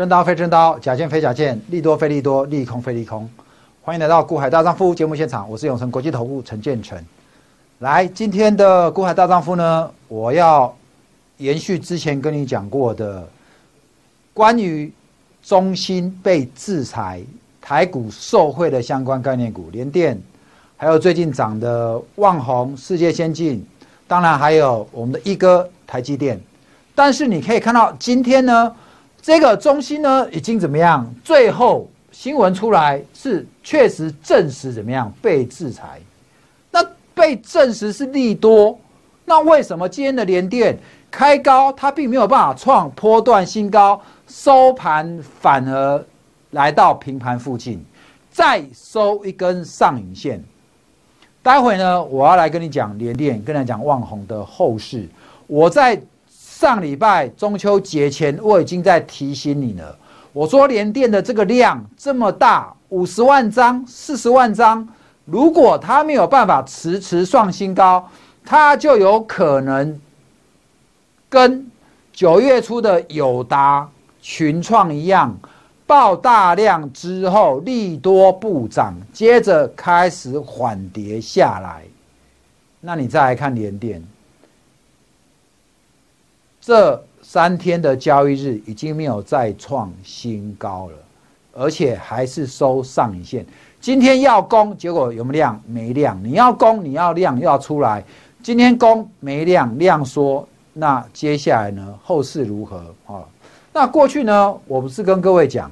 真刀非真刀，假剑非假剑，利多非利多，利空非利空。欢迎来到《股海大丈夫》节目现场，我是永成国际投顾陈建成。来，今天的《股海大丈夫》呢，我要延续之前跟你讲过的关于中芯被制裁、台股受贿的相关概念股，联电，还有最近涨的旺宏、世界先进，当然还有我们的一哥台积电。但是你可以看到，今天呢？这个中心呢，已经怎么样？最后新闻出来是确实证实怎么样被制裁？那被证实是利多，那为什么今天的联电开高，它并没有办法创波段新高，收盘反而来到平盘附近，再收一根上影线？待会呢，我要来跟你讲联电，跟你讲万宏的后市。我在。上礼拜中秋节前，我已经在提醒你了。我说联电的这个量这么大，五十万张、四十万张，如果它没有办法迟迟创新高，它就有可能跟九月初的友达、群创一样，爆大量之后利多不涨，接着开始缓跌下来。那你再来看联电。这三天的交易日已经没有再创新高了，而且还是收上影线。今天要攻，结果有没有量？没量。你要攻，你要量要出来。今天攻没量，量缩。那接下来呢？后市如何啊？那过去呢？我不是跟各位讲，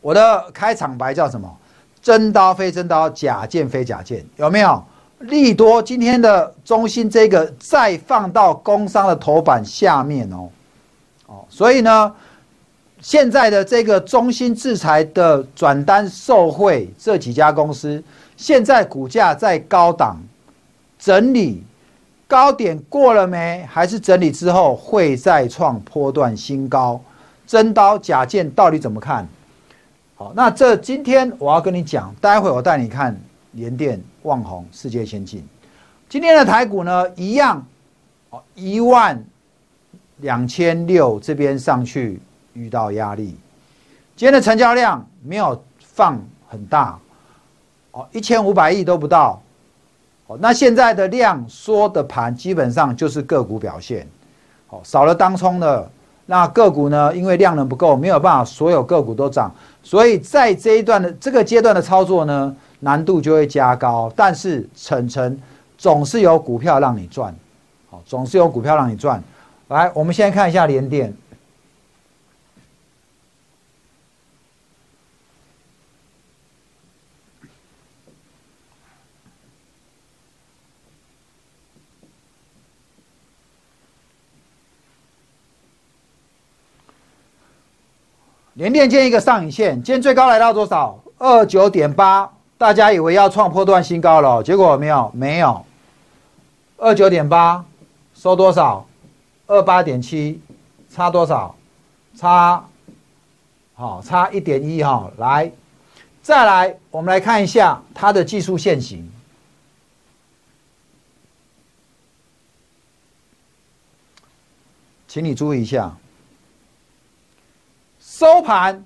我的开场白叫什么？真刀非真刀，假剑非假剑，有没有？利多今天的中心这个再放到工商的头版下面哦，哦，所以呢，现在的这个中心制裁的转单受贿这几家公司，现在股价在高档整理，高点过了没？还是整理之后会再创波段新高？真刀假剑到底怎么看？好，那这今天我要跟你讲，待会我带你看。联电、旺宏、世界先进，今天的台股呢，一样，哦，一万两千六这边上去遇到压力。今天的成交量没有放很大，哦，一千五百亿都不到。哦，那现在的量缩的盘基本上就是个股表现，哦，少了当冲的那个股呢，因为量能不够，没有办法所有个股都涨，所以在这一段的这个阶段的操作呢。难度就会加高，但是晨晨总是有股票让你赚，好，总是有股票让你赚。来，我们先看一下联电，联电建一个上影线，今天最高来到多少？二九点八。大家以为要创破段新高了，结果没有，没有，二九点八，收多少？二八点七，差多少？差，好，差一点一哈。来，再来，我们来看一下它的技术线型，请你注意一下，收盘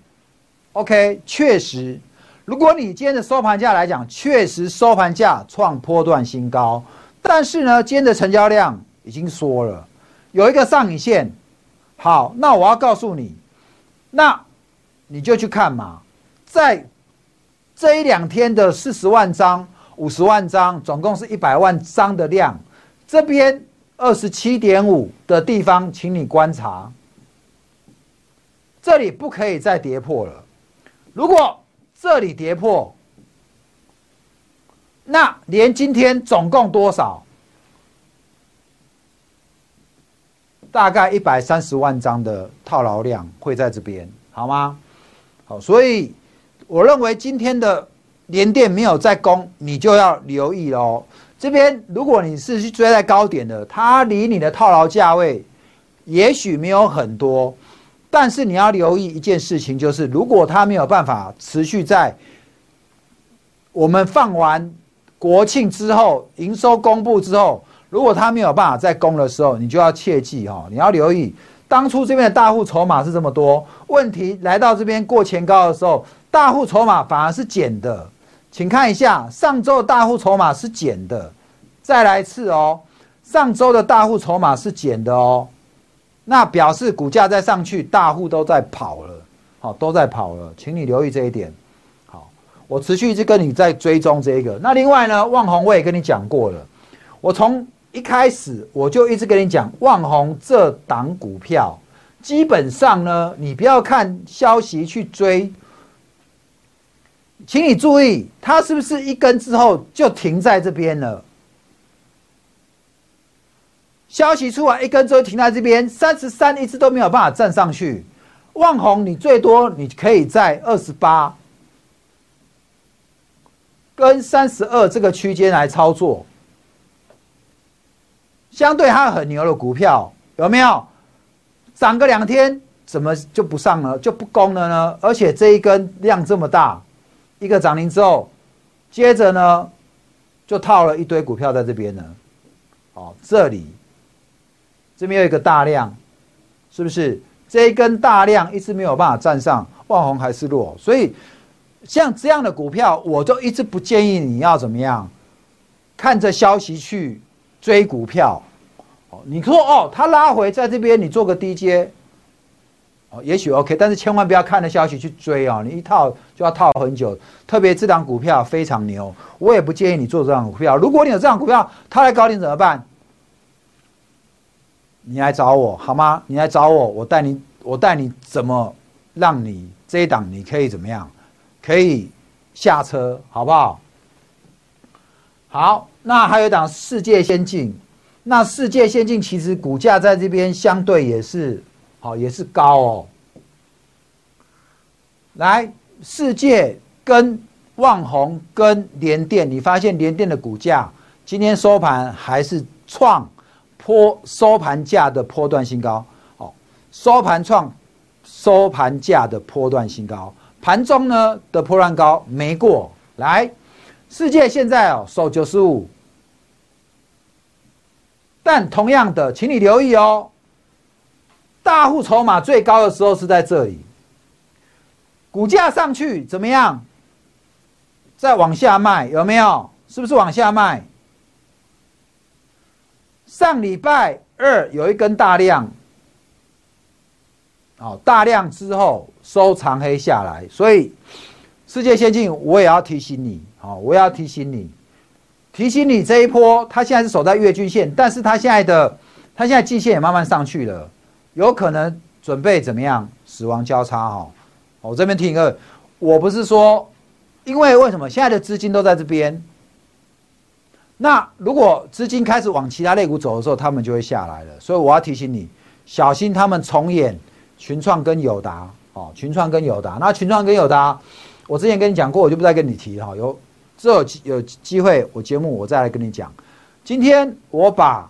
，OK，确实。如果你今天的收盘价来讲，确实收盘价创波段新高，但是呢，今天的成交量已经缩了，有一个上影线。好，那我要告诉你，那你就去看嘛，在这一两天的四十万张、五十万张，总共是一百万张的量，这边二十七点五的地方，请你观察，这里不可以再跌破了。如果这里跌破，那连今天总共多少？大概一百三十万张的套牢量会在这边，好吗？好，所以我认为今天的连电没有在攻，你就要留意喽。这边如果你是去追在高点的，它离你的套牢价位也许没有很多。但是你要留意一件事情，就是如果它没有办法持续在我们放完国庆之后，营收公布之后，如果它没有办法再攻的时候，你就要切记哈，你要留意，当初这边的大户筹码是这么多，问题来到这边过前高的时候，大户筹码反而是减的，请看一下上周的大户筹码是减的，再来一次哦，上周的大户筹码是减的哦，那表示股价再上去，大户都在跑了，好，都在跑了，请你留意这一点。好，我持续一直跟你在追踪这一个。那另外呢，万宏我也跟你讲过了，我从一开始我就一直跟你讲，万宏这档股票。基本上呢，你不要看消息去追，请你注意，它是不是一根之后就停在这边了？消息出来一根之后停在这边，三十三一直都没有办法站上去。万红，你最多你可以在二十八跟三十二这个区间来操作，相对它很牛的股票有没有？涨个两天，怎么就不上了，就不攻了呢？而且这一根量这么大，一个涨停之后，接着呢，就套了一堆股票在这边呢。哦，这里这边有一个大量，是不是？这一根大量一直没有办法站上，万红还是弱，所以像这样的股票，我都一直不建议你要怎么样，看着消息去追股票。哦你说哦，他拉回在这边，你做个低阶，哦，也许 OK，但是千万不要看的消息去追哦，你一套就要套很久。特别这档股票非常牛，我也不建议你做这档股票。如果你有这档股票，它来高点怎么办？你来找我好吗？你来找我，我带你，我带你怎么让你这一档你可以怎么样？可以下车，好不好？好，那还有一档世界先进。那世界先进其实股价在这边相对也是好，也是高哦。来，世界跟旺宏跟联电，你发现联电的股价今天收盘还是创波收盘价的波段新高，哦，收盘创收盘价的波段新高，盘中呢的波段高没过来。世界现在哦收九十五。但同样的，请你留意哦，大户筹码最高的时候是在这里，股价上去怎么样？再往下卖有没有？是不是往下卖？上礼拜二有一根大量，哦，大量之后收长黑下来，所以世界先进我也要提醒你，哦，我要提醒你。提醒你这一波，它现在是守在月均线，但是它现在的，它现在季线也慢慢上去了，有可能准备怎么样？死亡交叉哈，我这边提一个，我不是说，因为为什么现在的资金都在这边？那如果资金开始往其他类股走的时候，他们就会下来了，所以我要提醒你，小心他们重演群创跟友达哦，群创跟友达，那群创跟友达，我之前跟你讲过，我就不再跟你提哈，有。之后有机会，我节目我再来跟你讲。今天我把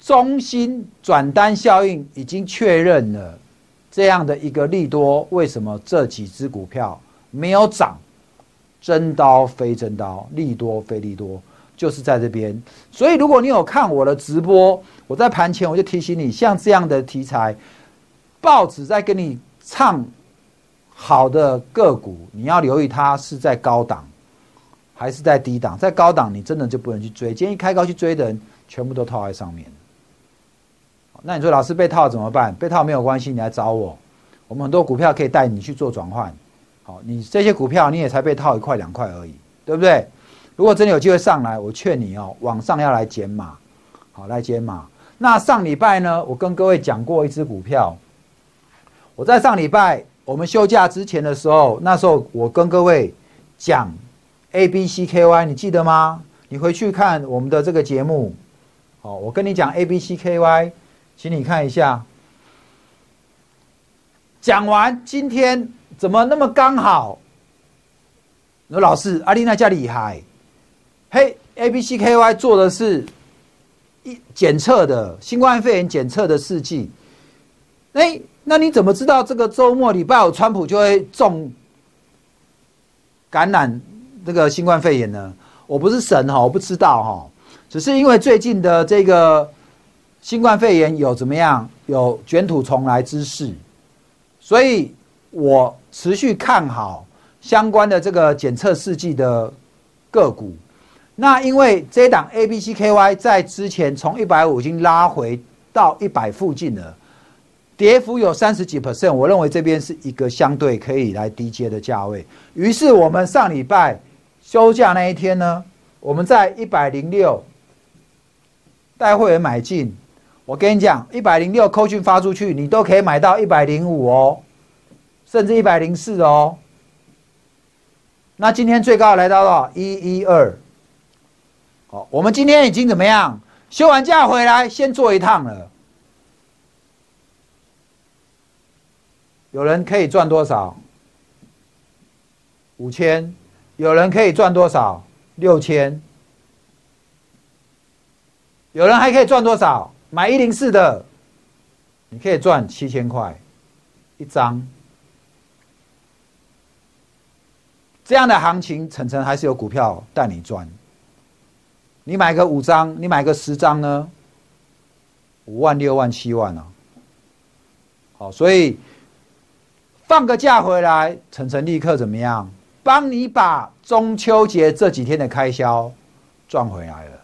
中心转单效应已经确认了这样的一个利多，为什么这几只股票没有涨？真刀非真刀，利多非利多，就是在这边。所以如果你有看我的直播，我在盘前我就提醒你，像这样的题材，报纸在跟你唱好的个股，你要留意它是在高档。还是在低档，在高档你真的就不能去追。今天一开高去追的人，全部都套在上面。那你说老师被套怎么办？被套没有关系，你来找我，我们很多股票可以带你去做转换。好，你这些股票你也才被套一块两块而已，对不对？如果真的有机会上来，我劝你哦，往上要来减码，好来减码。那上礼拜呢，我跟各位讲过一只股票，我在上礼拜我们休假之前的时候，那时候我跟各位讲。A B C K Y，你记得吗？你回去看我们的这个节目。好，我跟你讲 A B C K Y，请你看一下。讲完，今天怎么那么刚好？说老师，阿丽娜家厉害。嘿，A B C K Y 做的是一检测的新冠肺炎检测的试剂。哎，那你怎么知道这个周末礼拜五川普就会中感染？这个新冠肺炎呢，我不是神哈，我不知道哈，只是因为最近的这个新冠肺炎有怎么样，有卷土重来之势，所以我持续看好相关的这个检测试剂的个股。那因为这档 A、B、C、K、Y 在之前从一百五已经拉回到一百附近了，跌幅有三十几 percent，我认为这边是一个相对可以来低阶的价位。于是我们上礼拜休假那一天呢，我们在一百零六带会员买进。我跟你讲，一百零六扣讯发出去，你都可以买到一百零五哦，甚至一百零四哦。那今天最高来到了一一二。好，我们今天已经怎么样？休完假回来，先做一趟了。有人可以赚多少？五千。有人可以赚多少？六千。有人还可以赚多少？买一零四的，你可以赚七千块一张。这样的行情，晨晨还是有股票带你赚。你买个五张，你买个十张呢？五万、六万、七万啊！好，所以放个假回来，晨晨立刻怎么样？帮你把中秋节这几天的开销赚回来了。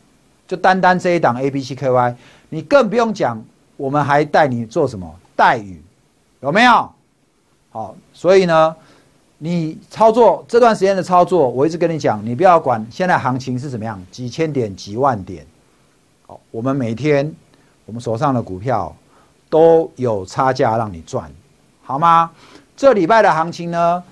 就单单这一档 A、B、C、K、Y。你更不用讲，我们还带你做什么待遇，有没有？好，所以呢，你操作这段时间的操作，我一直跟你讲，你不要管现在行情是怎么样，几千点、几万点，好，我们每天我们手上的股票都有差价让你赚，好吗？这礼拜的行情呢，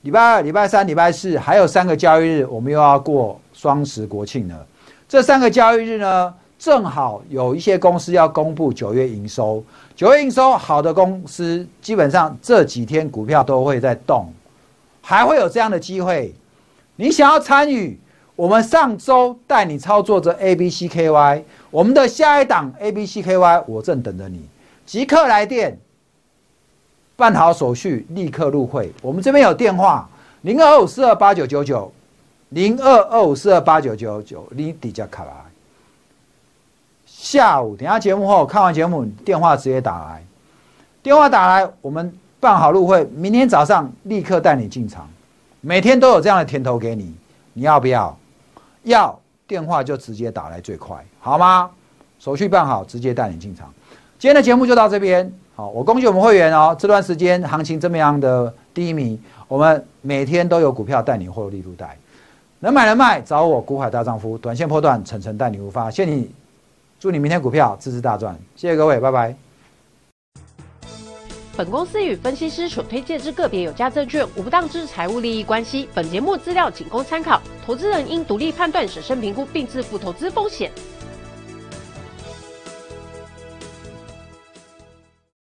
礼拜二、礼拜三、礼拜四还有三个交易日，我们又要过双十国庆了。这三个交易日呢？正好有一些公司要公布九月营收，九月营收好的公司，基本上这几天股票都会在动，还会有这样的机会。你想要参与，我们上周带你操作这 A、B、C、K、Y，我们的下一档 A、B、C、K、Y，我正等着你，即刻来电，办好手续，立刻入会。我们这边有电话：零二五四二八九九九，零二二五四二八九九九，你底下卡来。下午等下节目后看完节目，电话直接打来，电话打来，我们办好入会，明天早上立刻带你进场，每天都有这样的甜头给你，你要不要？要，电话就直接打来最快，好吗？手续办好，直接带你进场。今天的节目就到这边，好，我恭喜我们会员哦，这段时间行情这么样的低迷，我们每天都有股票带你获利入袋，能买能卖，找我股海大丈夫，短线破断，层层带你无发，谢谢你。祝你明天股票支持大赚，谢谢各位，拜拜。本公司与分析师所推荐之个别有价证券无不当之财务利益关系。本节目资料仅供参考，投资人应独立判断、审慎评估并自负投资风险。